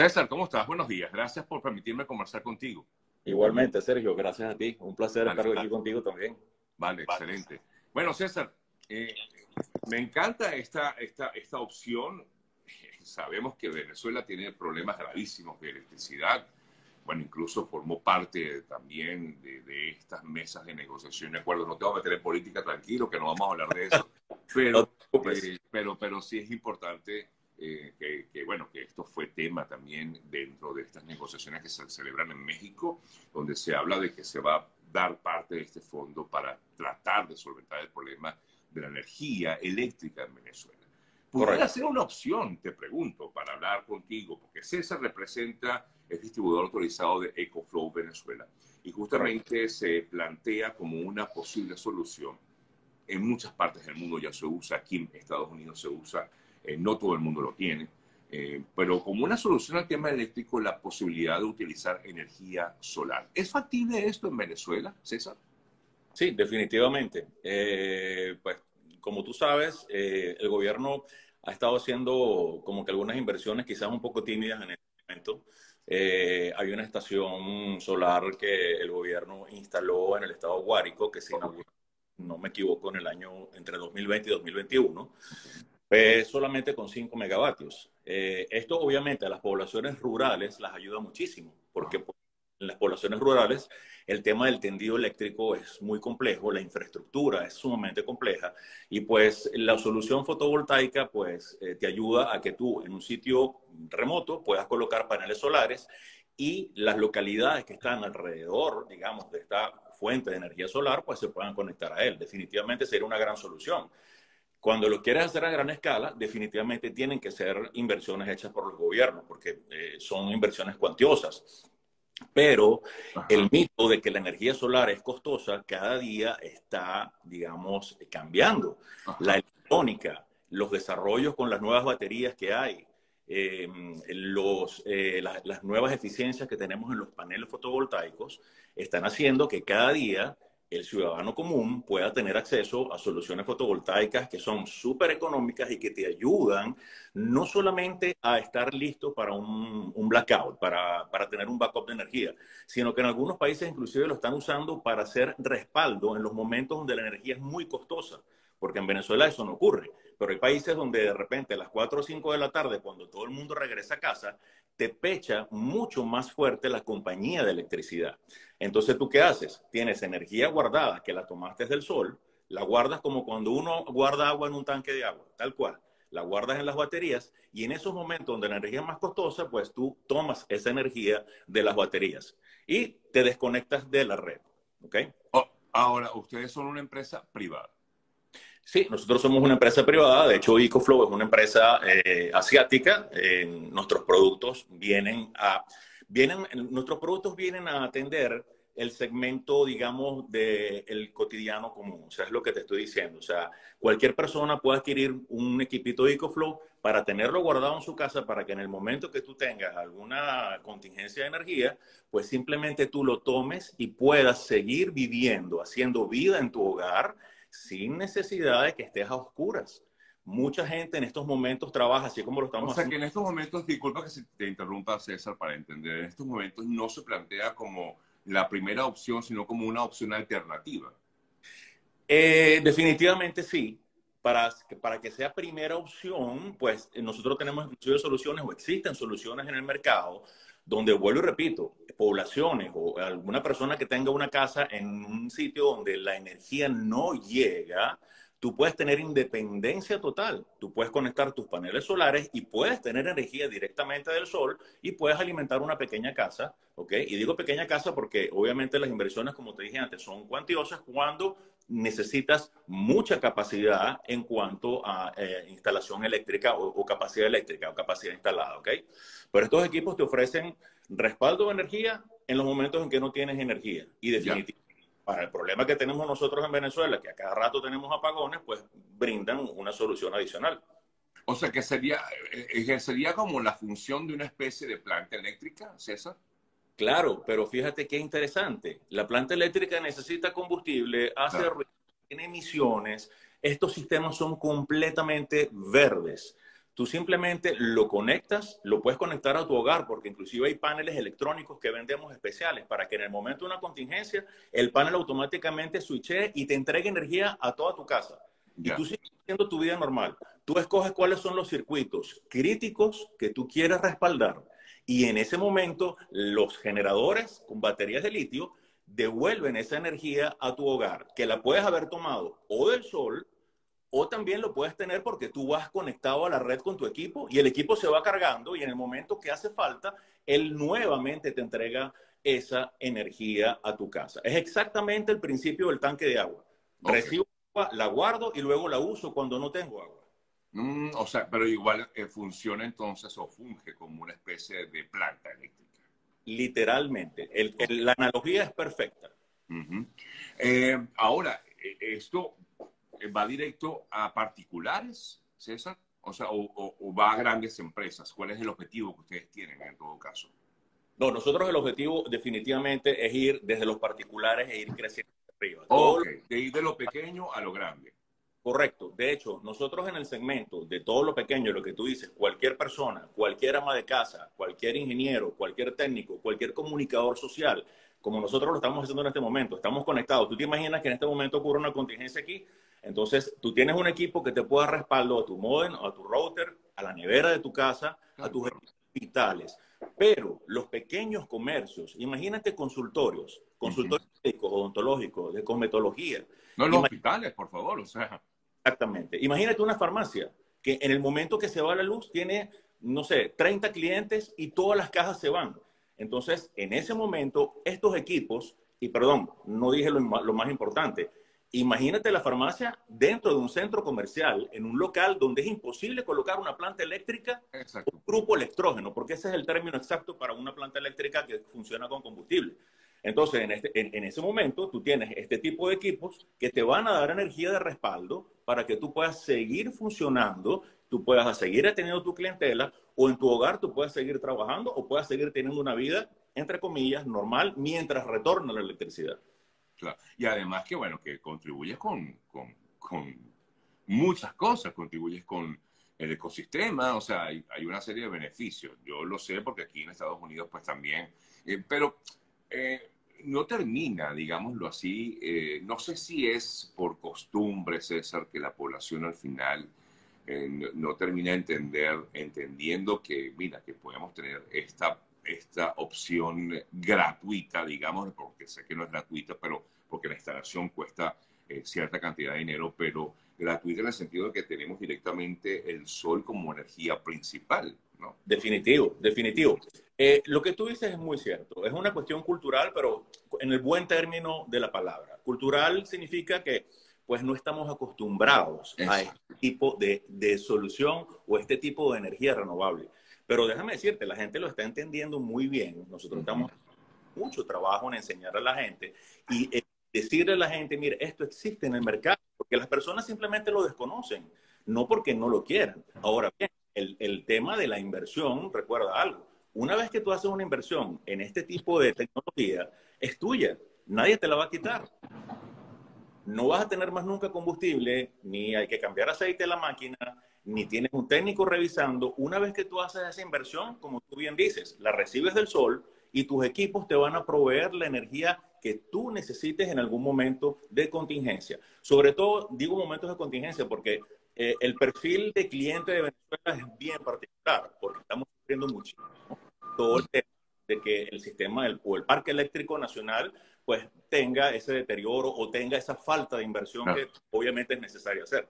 César, ¿cómo estás? Buenos días. Gracias por permitirme conversar contigo. Igualmente, Sergio, gracias a ti. Un placer estar aquí contigo también. Vale, excelente. Bueno, César, eh, me encanta esta, esta, esta opción. Sabemos que Venezuela tiene problemas gravísimos de electricidad. Bueno, incluso formó parte también de, estas mesas de negociación. De acuerdo, no tengo que meter en política, tranquilo, que no vamos a hablar de eso. Pero, eh, pero, pero sí es importante eh, que, bueno, que esto fue tema también dentro de estas negociaciones que se celebran en México, donde se habla de que se va a dar parte de este fondo para tratar de solventar el problema de la energía eléctrica en Venezuela. ¿Podría ser una opción, te pregunto, para hablar contigo? Porque César representa el distribuidor autorizado de EcoFlow Venezuela y justamente se plantea como una posible solución. En muchas partes del mundo ya se usa, aquí en Estados Unidos se usa eh, no todo el mundo lo tiene, eh, pero como una solución al tema eléctrico, la posibilidad de utilizar energía solar. ¿Es factible esto en Venezuela, César? Sí, definitivamente. Eh, pues como tú sabes, el gobierno ha estado haciendo como que algunas inversiones quizás un poco tímidas en este momento. hay una estación solar que el gobierno instaló en el estado Guárico, que se inauguró, no me equivoco, en el año entre 2020 y 2021 solamente con 5 megavatios. Eh, esto obviamente a las poblaciones rurales las ayuda muchísimo, porque pues, en las poblaciones rurales el tema del tendido eléctrico es muy complejo, la infraestructura es sumamente compleja y pues la solución fotovoltaica pues eh, te ayuda a que tú en un sitio remoto puedas colocar paneles solares y las localidades que están alrededor, digamos, de esta fuente de energía solar, pues se puedan conectar a él. Definitivamente sería una gran solución. Cuando lo quieres hacer a gran escala, definitivamente tienen que ser inversiones hechas por los gobiernos, porque eh, son inversiones cuantiosas. Pero el mito de que la energía solar es costosa cada día está, digamos, cambiando. La electrónica, los desarrollos con las nuevas baterías que hay, em, los, eh, las nuevas eficiencias que tenemos en los paneles fotovoltaicos, están haciendo que cada día el ciudadano común pueda tener acceso a soluciones fotovoltaicas que son súper económicas y que te ayudan no solamente a estar listo para un, blackout, para, para, tener un backup de energía, sino que en algunos países inclusive lo están usando para hacer respaldo en los momentos donde la energía es muy costosa, porque en Venezuela eso no ocurre. Pero hay países donde de repente a las 4 o 5 de la tarde, cuando todo el mundo regresa a casa, te pecha mucho más fuerte la compañía de electricidad. Entonces, ¿tú qué haces? Tienes energía guardada que la tomaste del sol, la guardas como cuando uno guarda agua en un tanque de agua, tal cual. La guardas en las baterías y en esos momentos donde la energía es más costosa, pues tú tomas esa energía de las baterías y te desconectas de la red. ¿Ok? Oh, ahora, ustedes son una empresa privada. Sí, nosotros somos una empresa privada, de hecho EcoFlow es una empresa eh, asiática, nuestros productos vienen a, vienen, nuestros productos vienen a atender el segmento, digamos, del cotidiano común. O sea, es lo que te estoy diciendo. O sea, cualquier persona puede adquirir un equipito de EcoFlow para tenerlo guardado en su casa para que en el momento que tú tengas alguna contingencia de energía, pues simplemente tú lo tomes y puedas seguir viviendo, haciendo vida en tu hogar sin necesidad de que estés a oscuras. Mucha gente en estos momentos trabaja así como lo estamos haciendo. O sea, que en estos momentos, disculpa que te interrumpa César para entender, en estos momentos no se plantea como la primera opción, sino como una opción alternativa. Eh, definitivamente sí. Para, para que sea primera opción, pues nosotros tenemos soluciones o existen soluciones en el mercado donde vuelvo y repito, poblaciones o alguna persona que tenga una casa en un sitio donde la energía no llega, tú puedes tener independencia total. Tú puedes conectar tus paneles solares y puedes tener energía directamente del sol y puedes alimentar una pequeña casa, ¿ok? Y digo pequeña casa porque obviamente las inversiones, como te dije antes, son cuantiosas cuando necesitas mucha capacidad en cuanto a eh, instalación eléctrica o, capacidad eléctrica o capacidad instalada, ¿ok? Pero estos equipos te ofrecen respaldo de energía en los momentos en que no tienes energía. Y definitivamente, para el problema que tenemos nosotros en Venezuela, que a cada rato tenemos apagones, pues brindan una solución adicional. O sea, que sería, eh, sería como la función de una especie de planta eléctrica, César. Claro, pero fíjate qué interesante. La planta eléctrica necesita combustible, hace ruido, tiene emisiones. Estos sistemas son completamente verdes. Tú simplemente lo conectas, lo puedes conectar a tu hogar, porque inclusive hay paneles electrónicos que vendemos especiales para que en el momento de una contingencia el panel automáticamente switche y te entregue energía a toda tu casa. Y tú sigues haciendo tu vida normal. Tú escoges cuáles son los circuitos críticos que tú quieres respaldar. Y en ese momento, los generadores con baterías de litio devuelven esa energía a tu hogar, que la puedes haber tomado o del sol o también lo puedes tener porque tú vas conectado a la red con tu equipo y el equipo se va cargando y en el momento que hace falta, él nuevamente te entrega esa energía a tu casa. Es exactamente el principio del tanque de agua. Recibo agua, la guardo y luego la uso cuando no tengo agua. Mm, o sea, pero igual eh, funciona entonces o funge como una especie de planta eléctrica. Literalmente. la analogía es perfecta. Eh, ahora, eh, esto va directo a particulares, César? O sea, o, va a grandes empresas. ¿Cuál es el objetivo que ustedes tienen en todo caso? No, nosotros el objetivo definitivamente es ir desde los particulares e ir creciendo arriba. de ir de lo pequeño a lo grande. Correcto. De hecho, nosotros en el segmento de todo lo pequeño, lo que tú dices, cualquier persona, cualquier ama de casa, cualquier ingeniero, cualquier técnico, cualquier comunicador social, como nosotros lo estamos haciendo en este momento, estamos conectados. ¿Tú te imaginas que en este momento ocurre una contingencia aquí? Entonces, tú tienes un equipo que te pueda respaldo a tu modem, a tu router, a la nevera de tu casa, a tus hospitales. Pero los pequeños comercios, imagínate consultorios, consultorios médicos, odontológicos, de cosmetología. No los hospitales, por favor, o sea. Exactamente. Imagínate una farmacia que en el momento que se va la luz tiene, no sé, 30 clientes y todas las cajas se van. Entonces, en ese momento, estos equipos, y perdón, no dije lo más importante, Imagínate la farmacia dentro de un centro comercial, en un local donde es imposible colocar una planta eléctrica Exacto. un grupo electrógeno, porque ese es el término exacto para una planta eléctrica que funciona con combustible. Entonces, en, este, en, ese momento, tú tienes este tipo de equipos que te van a dar energía de respaldo para que tú puedas seguir funcionando, tú puedas seguir teniendo tu clientela o en tu hogar tú puedas seguir trabajando o puedas seguir teniendo una vida, entre comillas, normal mientras retorna la electricidad. Y además que, bueno, que contribuyes con, con, con, muchas cosas, contribuyes con el ecosistema, o sea, hay, hay, una serie de beneficios. Yo lo sé porque aquí en Estados Unidos pues también, eh, pero eh, no termina, digámoslo así, eh, no sé si es por costumbre, César, que la población al final no, no, termina de entender, entendiendo que, mira, que podemos tener esta esta opción gratuita, digamos, porque sé que no es gratuita, pero porque la instalación cuesta eh, cierta cantidad de dinero, pero gratuita en el sentido de que tenemos directamente el sol como energía principal, ¿no? Definitivo, definitivo. Eh, lo que tú dices es muy cierto. Es una cuestión cultural, pero en el buen término de la palabra. Cultural significa que pues no estamos acostumbrados a este tipo de, de solución o este tipo de energía renovable. Pero déjame decirte, la gente lo está entendiendo muy bien. Nosotros estamos mucho trabajo en enseñar a la gente y decirle a la gente, mire, esto existe en el mercado, porque las personas simplemente lo desconocen, no porque no lo quieran. Ahora bien, el, el tema de la inversión, recuerda algo, una vez que tú haces una inversión en este tipo de tecnología, es tuya, nadie te la va a quitar. No vas a tener más nunca combustible, ni hay que cambiar aceite de la máquina, ni tienes un técnico revisando. Una vez que tú haces esa inversión, como tú bien dices, la recibes del sol y tus equipos te van a proveer la energía que tú necesites en algún momento de contingencia. Sobre todo, digo momentos de contingencia porque eh, el perfil de cliente de Venezuela es bien particular, porque estamos sufriendo muchísimo. Todo el tema de que el sistema del, o el parque eléctrico nacional pues tenga ese deterioro o tenga esa falta de inversión que obviamente es necesario hacer.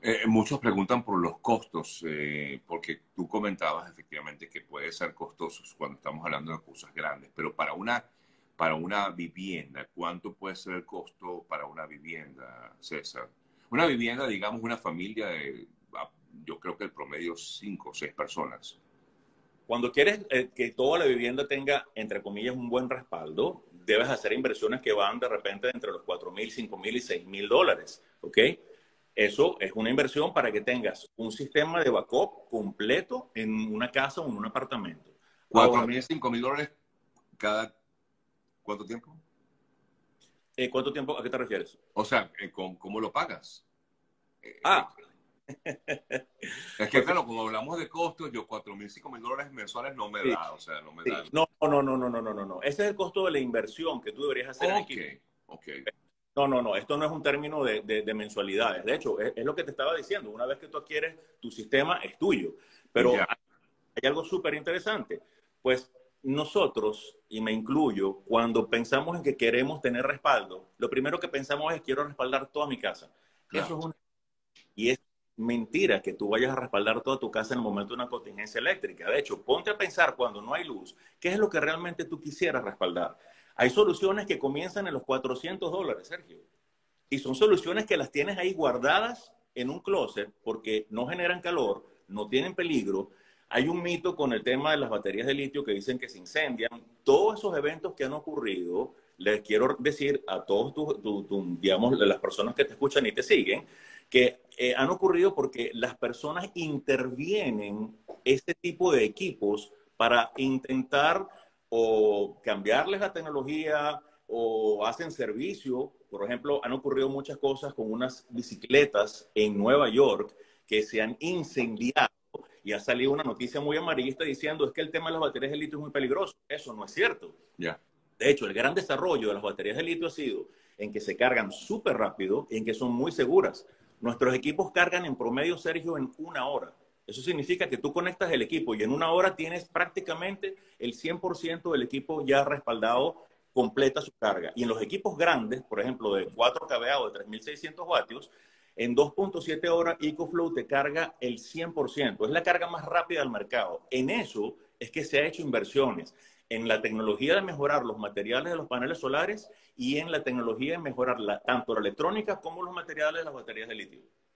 Eh, muchos preguntan por los costos, eh, porque tú comentabas efectivamente que puede ser costosos cuando estamos hablando de cosas grandes, pero para una, para una vivienda, ¿cuánto puede ser el costo para una vivienda, César? Una vivienda, digamos, una familia de, ah, yo creo que el promedio cinco o seis personas. Cuando quieres eh, que toda la vivienda tenga, entre comillas, un buen respaldo, debes hacer inversiones que van de repente entre los 4 mil, 5 mil y 6 mil dólares, ¿ok? Eso es una inversión para que tengas un sistema de backup completo en una casa o en un apartamento. ¿Cuatro mil, cinco mil dólares cada cuánto tiempo? Eh, ¿Cuánto tiempo? ¿A qué te refieres? O sea, eh, ¿cómo lo pagas? Eh, ah, es que, claro, como hablamos de costos, yo 4 mil, 5 mil dólares mensuales no me da, o sea, no me da. No, no, no, no, no, no, no, Ese es el costo de la inversión que tú deberías hacer en equipo. No, no, no, esto no es un término de, de, mensualidades. De hecho, es, lo que te estaba diciendo. Una vez que tú adquieres, tu sistema es tuyo. Pero hay algo súper interesante. Pues nosotros, y me incluyo, cuando pensamos en que queremos tener respaldo, lo primero que pensamos es quiero respaldar toda mi casa. Eso es una... Y es mentira que tú vayas a respaldar toda tu casa en el momento de una contingencia eléctrica. De hecho, ponte a pensar cuando no hay luz, ¿qué es lo que realmente tú quisieras respaldar? Hay soluciones que comienzan en los 400 dólares, Sergio. Y son soluciones que las tienes ahí guardadas en un closet porque no generan calor, no tienen peligro, hay un mito con el tema de las baterías de litio que dicen que se incendian. Todos esos eventos que han ocurrido, les quiero decir a todos, digamos, las personas que te escuchan y te siguen, que eh, han ocurrido porque las personas intervienen este tipo de equipos para intentar o cambiarles la tecnología o hacen servicio. Por ejemplo, han ocurrido muchas cosas con unas bicicletas en Nueva York que se han incendiado y ha salido una noticia muy amarillista diciendo es que el tema de las baterías de litio es muy peligroso. Eso no es cierto. Ya. De hecho, el gran desarrollo de las baterías de litio ha sido en que se cargan súper rápido y en que son muy seguras. Nuestros equipos cargan en promedio, Sergio, en una hora. Eso significa que tú conectas el equipo y en una hora tienes prácticamente el 100% del equipo ya respaldado, completa su carga. Y en los equipos grandes, por ejemplo, de 4 kVA o de 3600 vatios, en 2.7 horas, EcoFlow te carga el 100%. Es la carga más rápida del mercado. En eso es que se ha hecho inversiones en la tecnología de mejorar los materiales de los paneles solares y en la tecnología de mejorar tanto la electrónica como los materiales de las baterías de litio.